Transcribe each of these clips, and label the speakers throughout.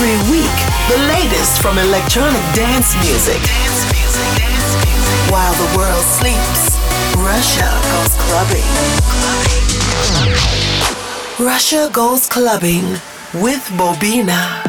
Speaker 1: Every week, the latest from electronic dance music. While the world sleeps, Russia goes clubbing. Russia goes clubbing with Bobina.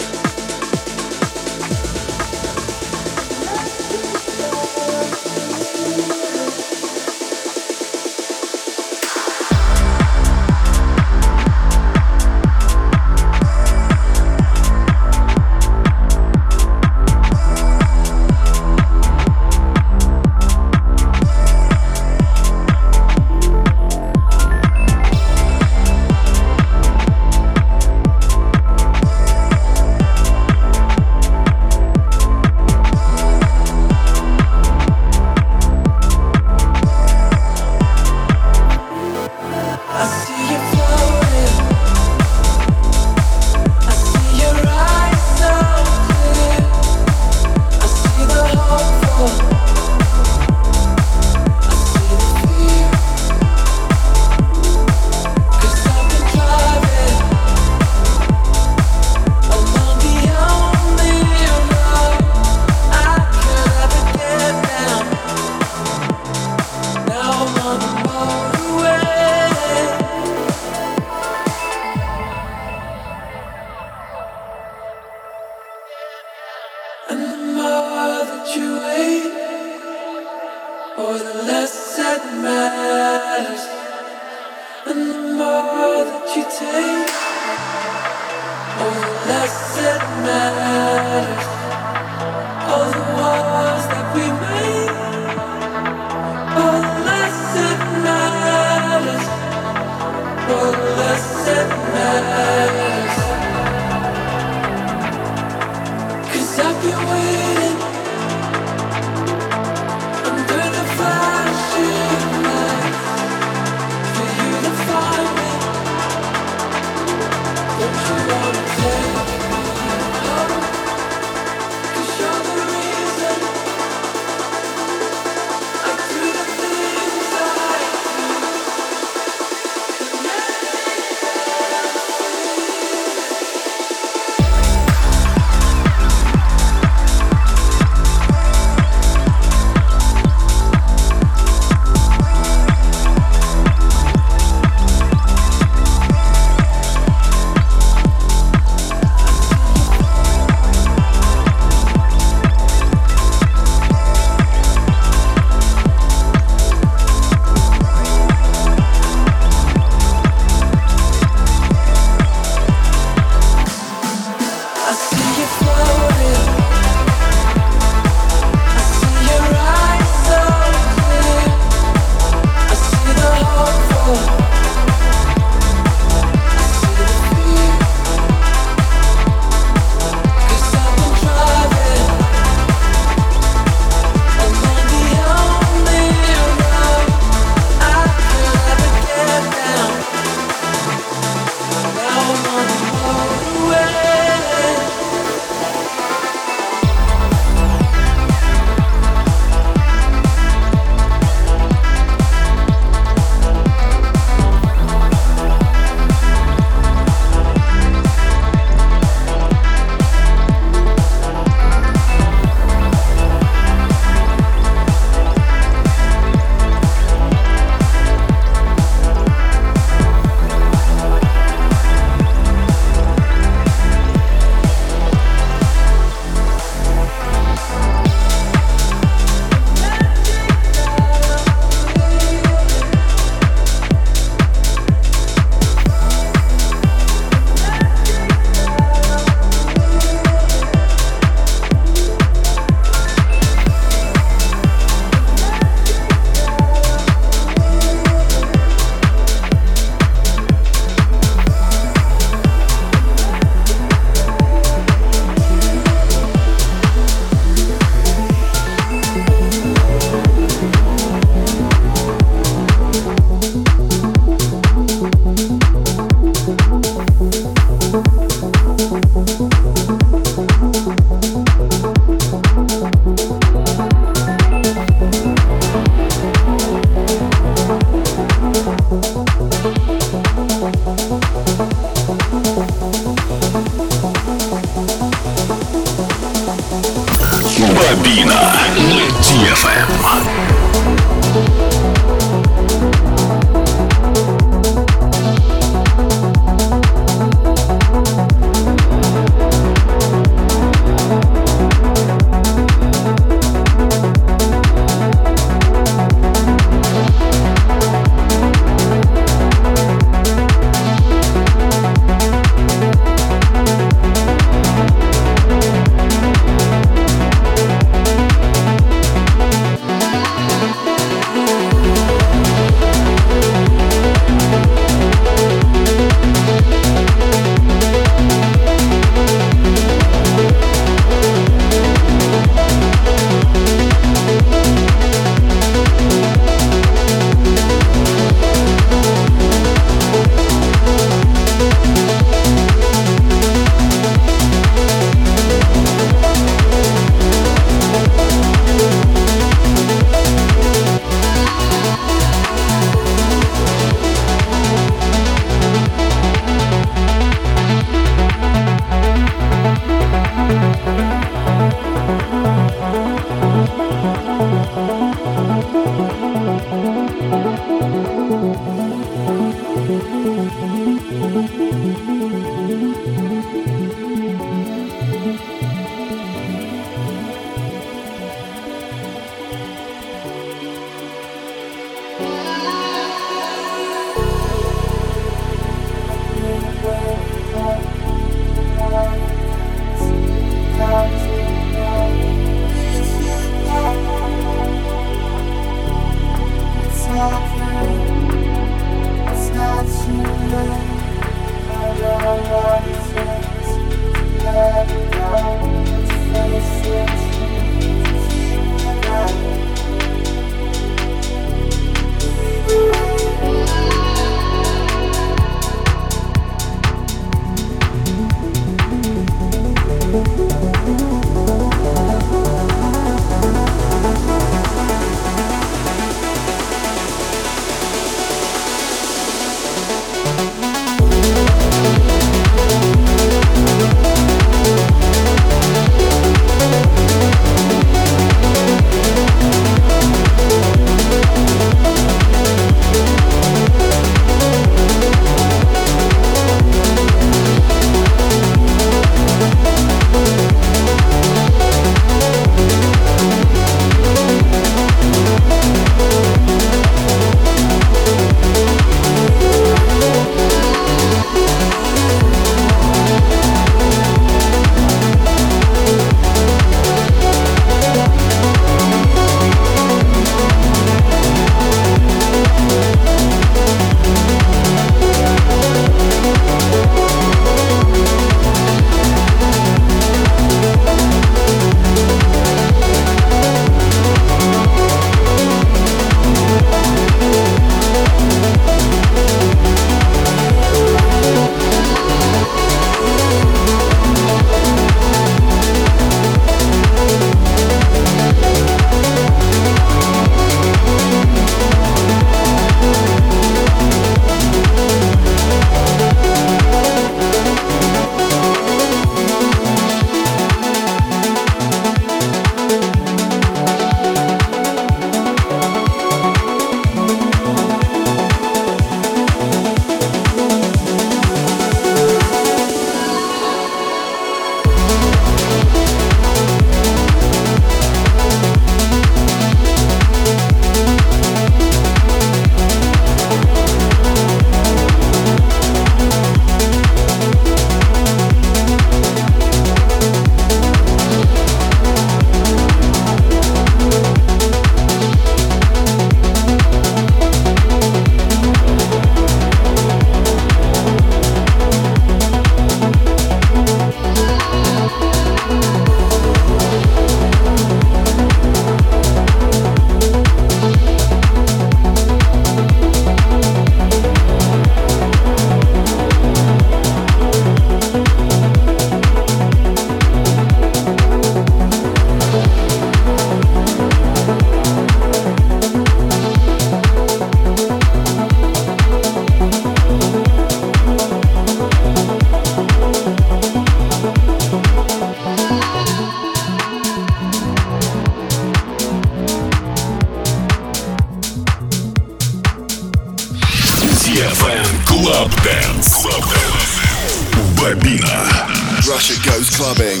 Speaker 2: Russia goes clubbing.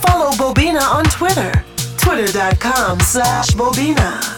Speaker 1: Follow Bobina on Twitter. Twitter.com slash Bobina.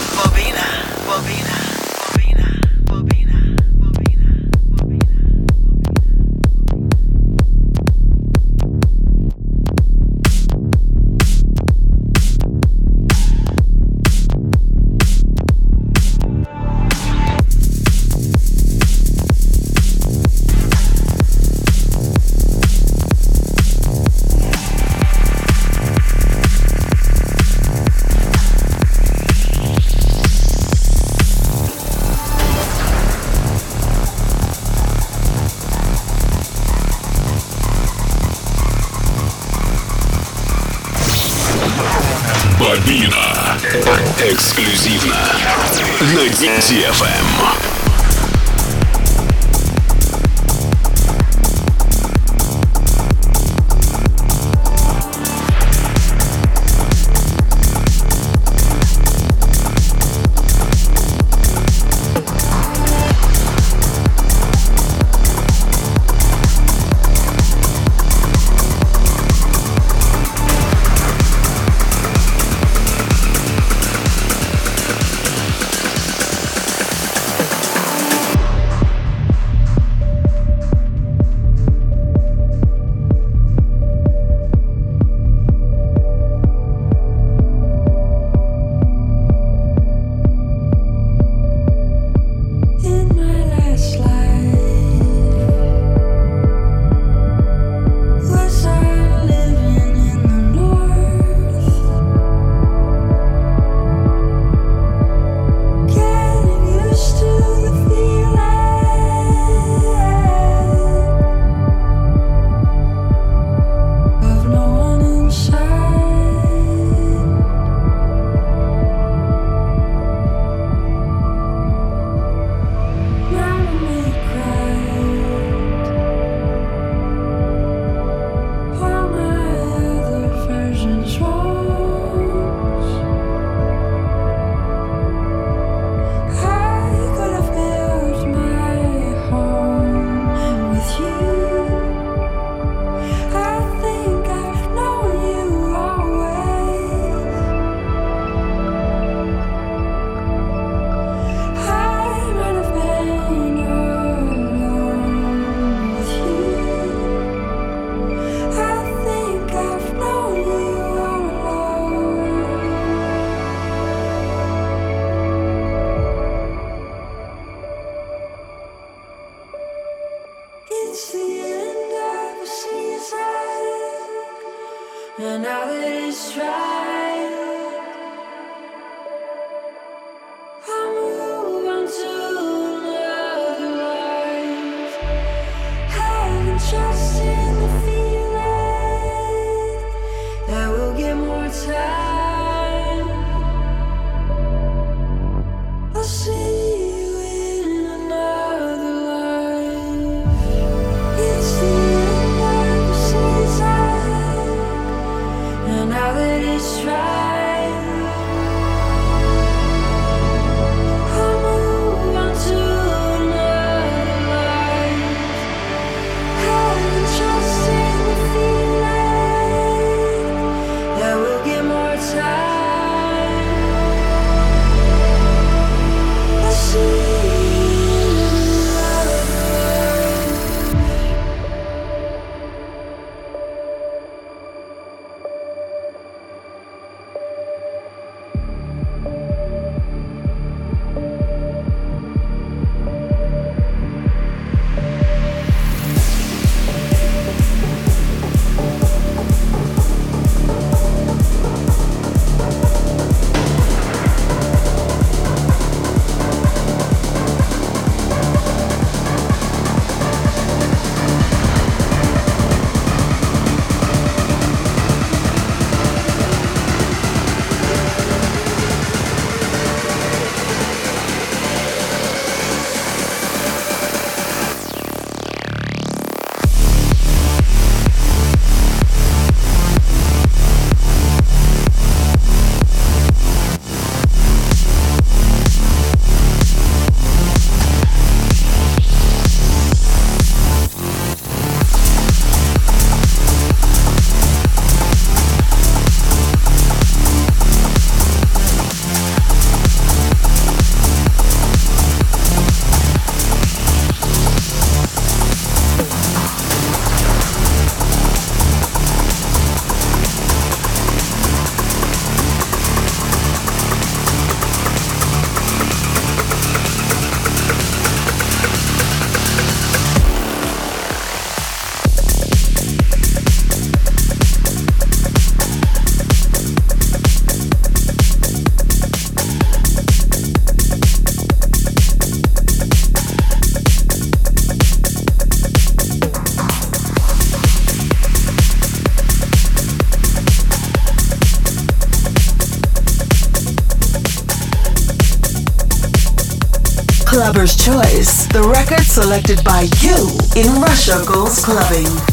Speaker 3: Selected by you in Russia Goes Clubbing.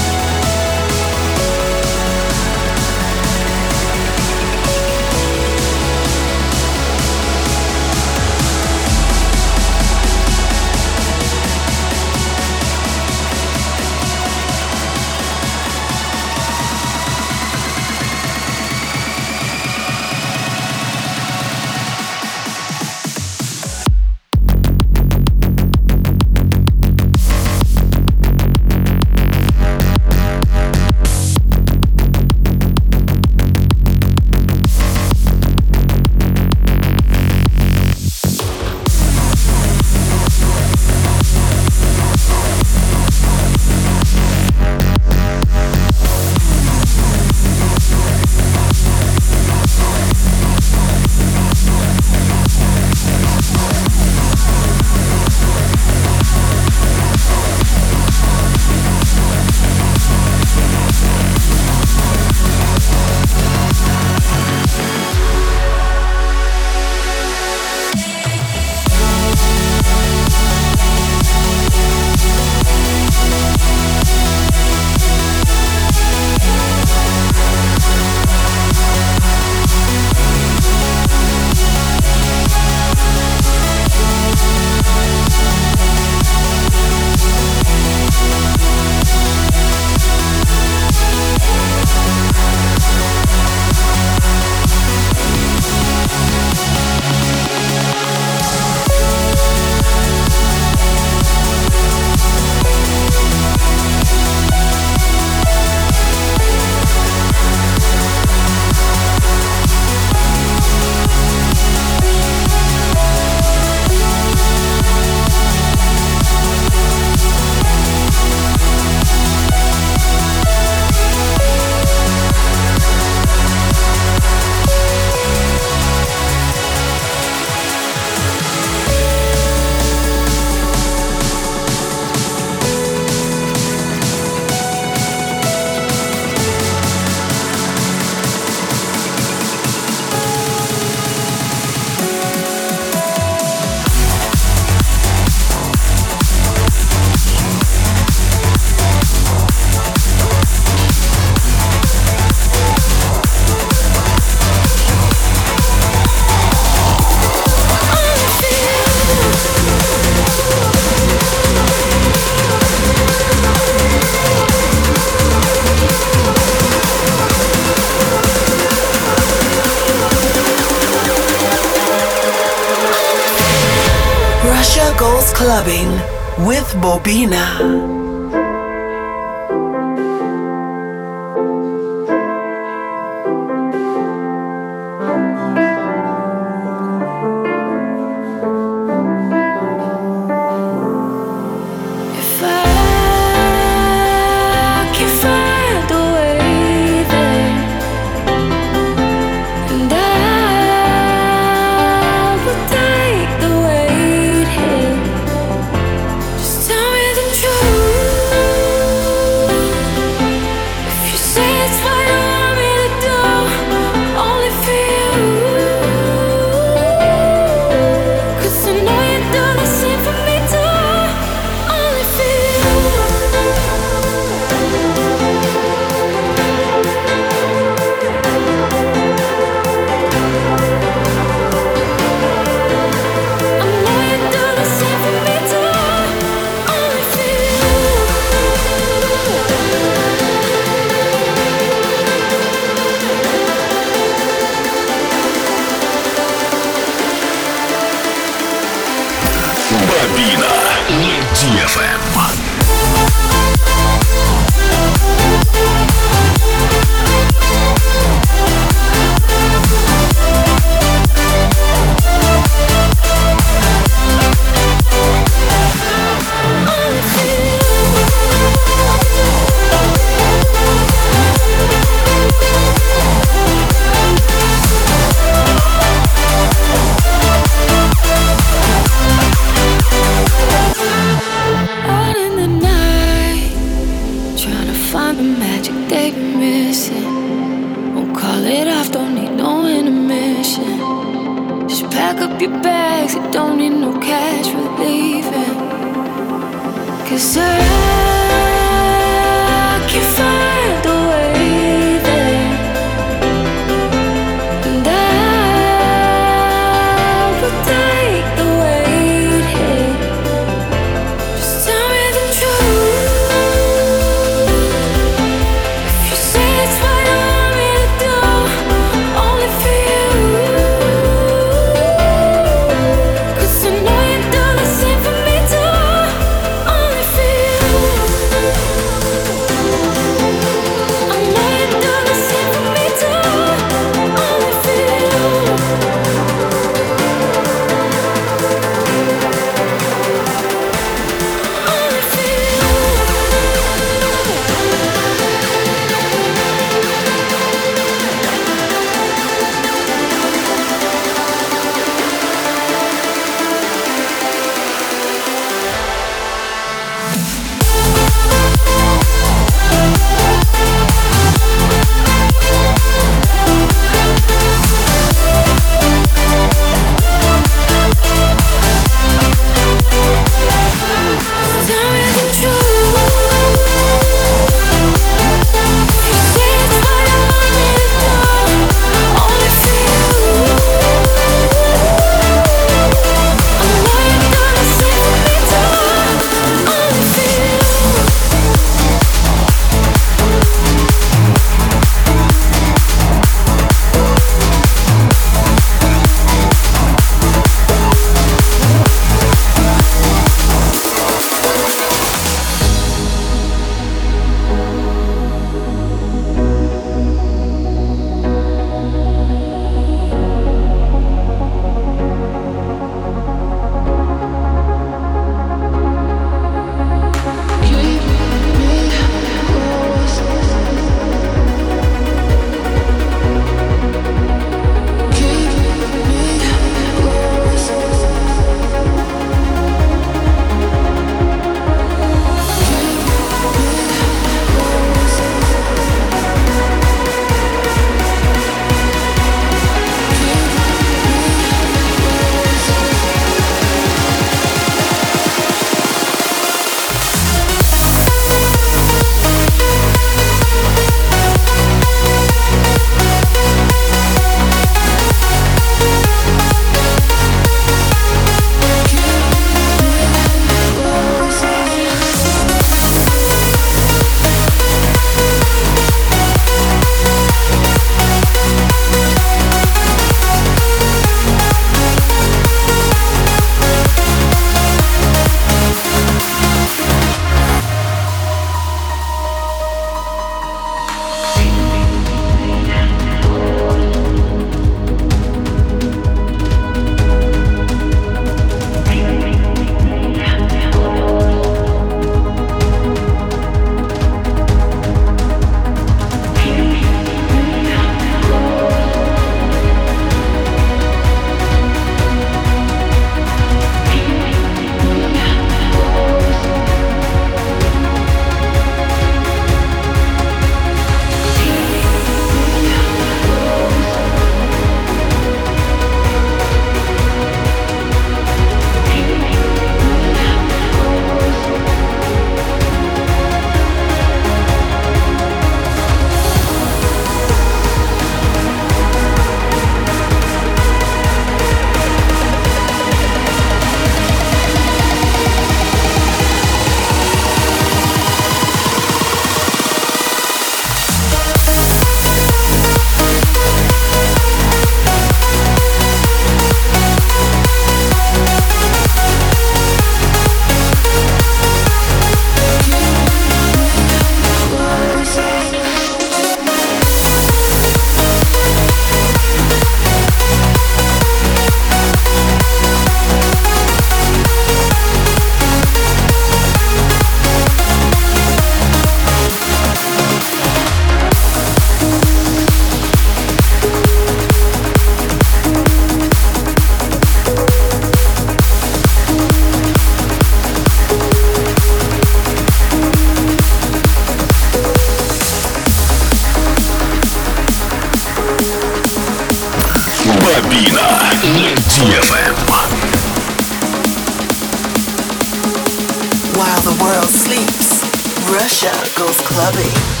Speaker 3: While the world sleeps, Russia goes clubbing.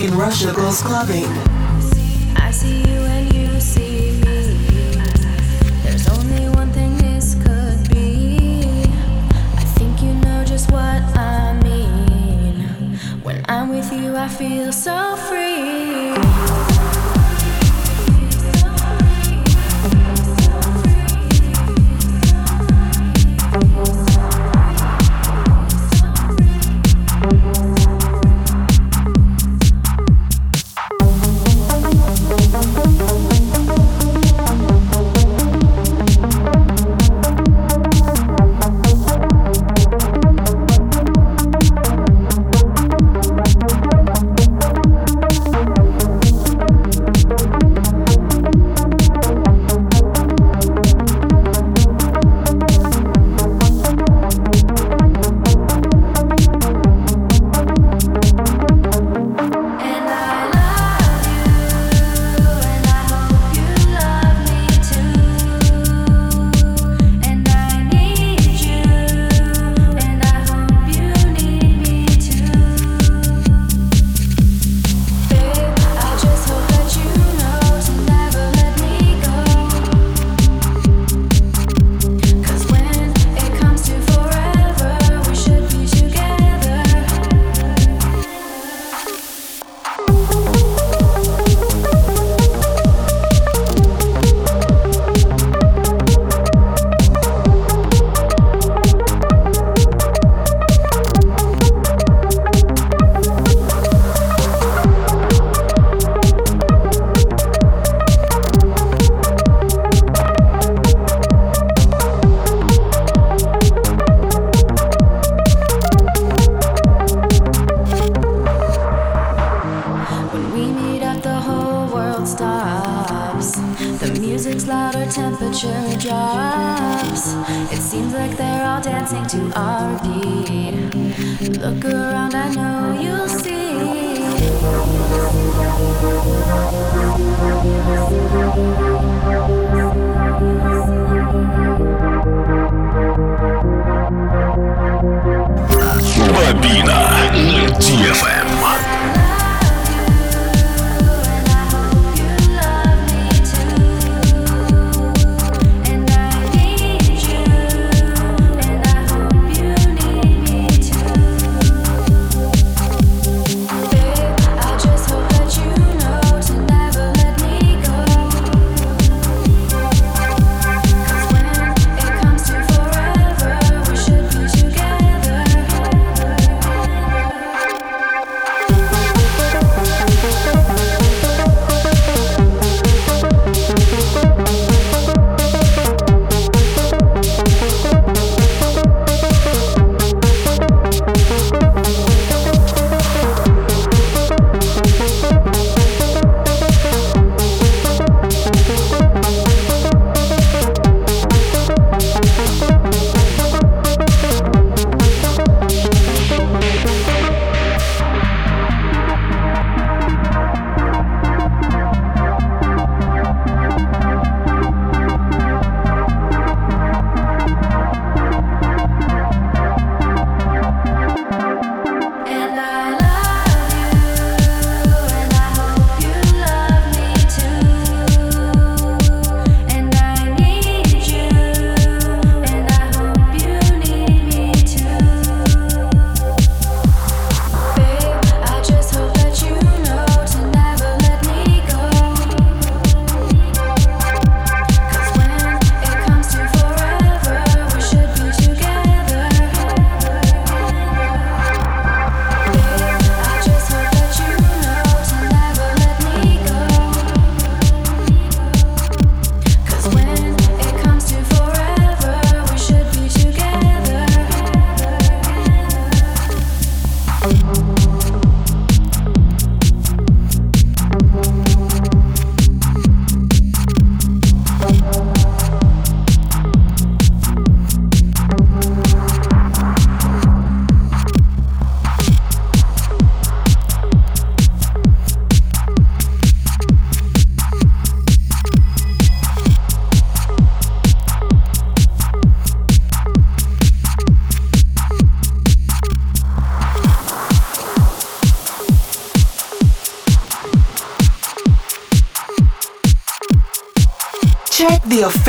Speaker 1: I feel so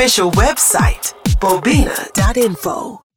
Speaker 3: official website, bobina.info.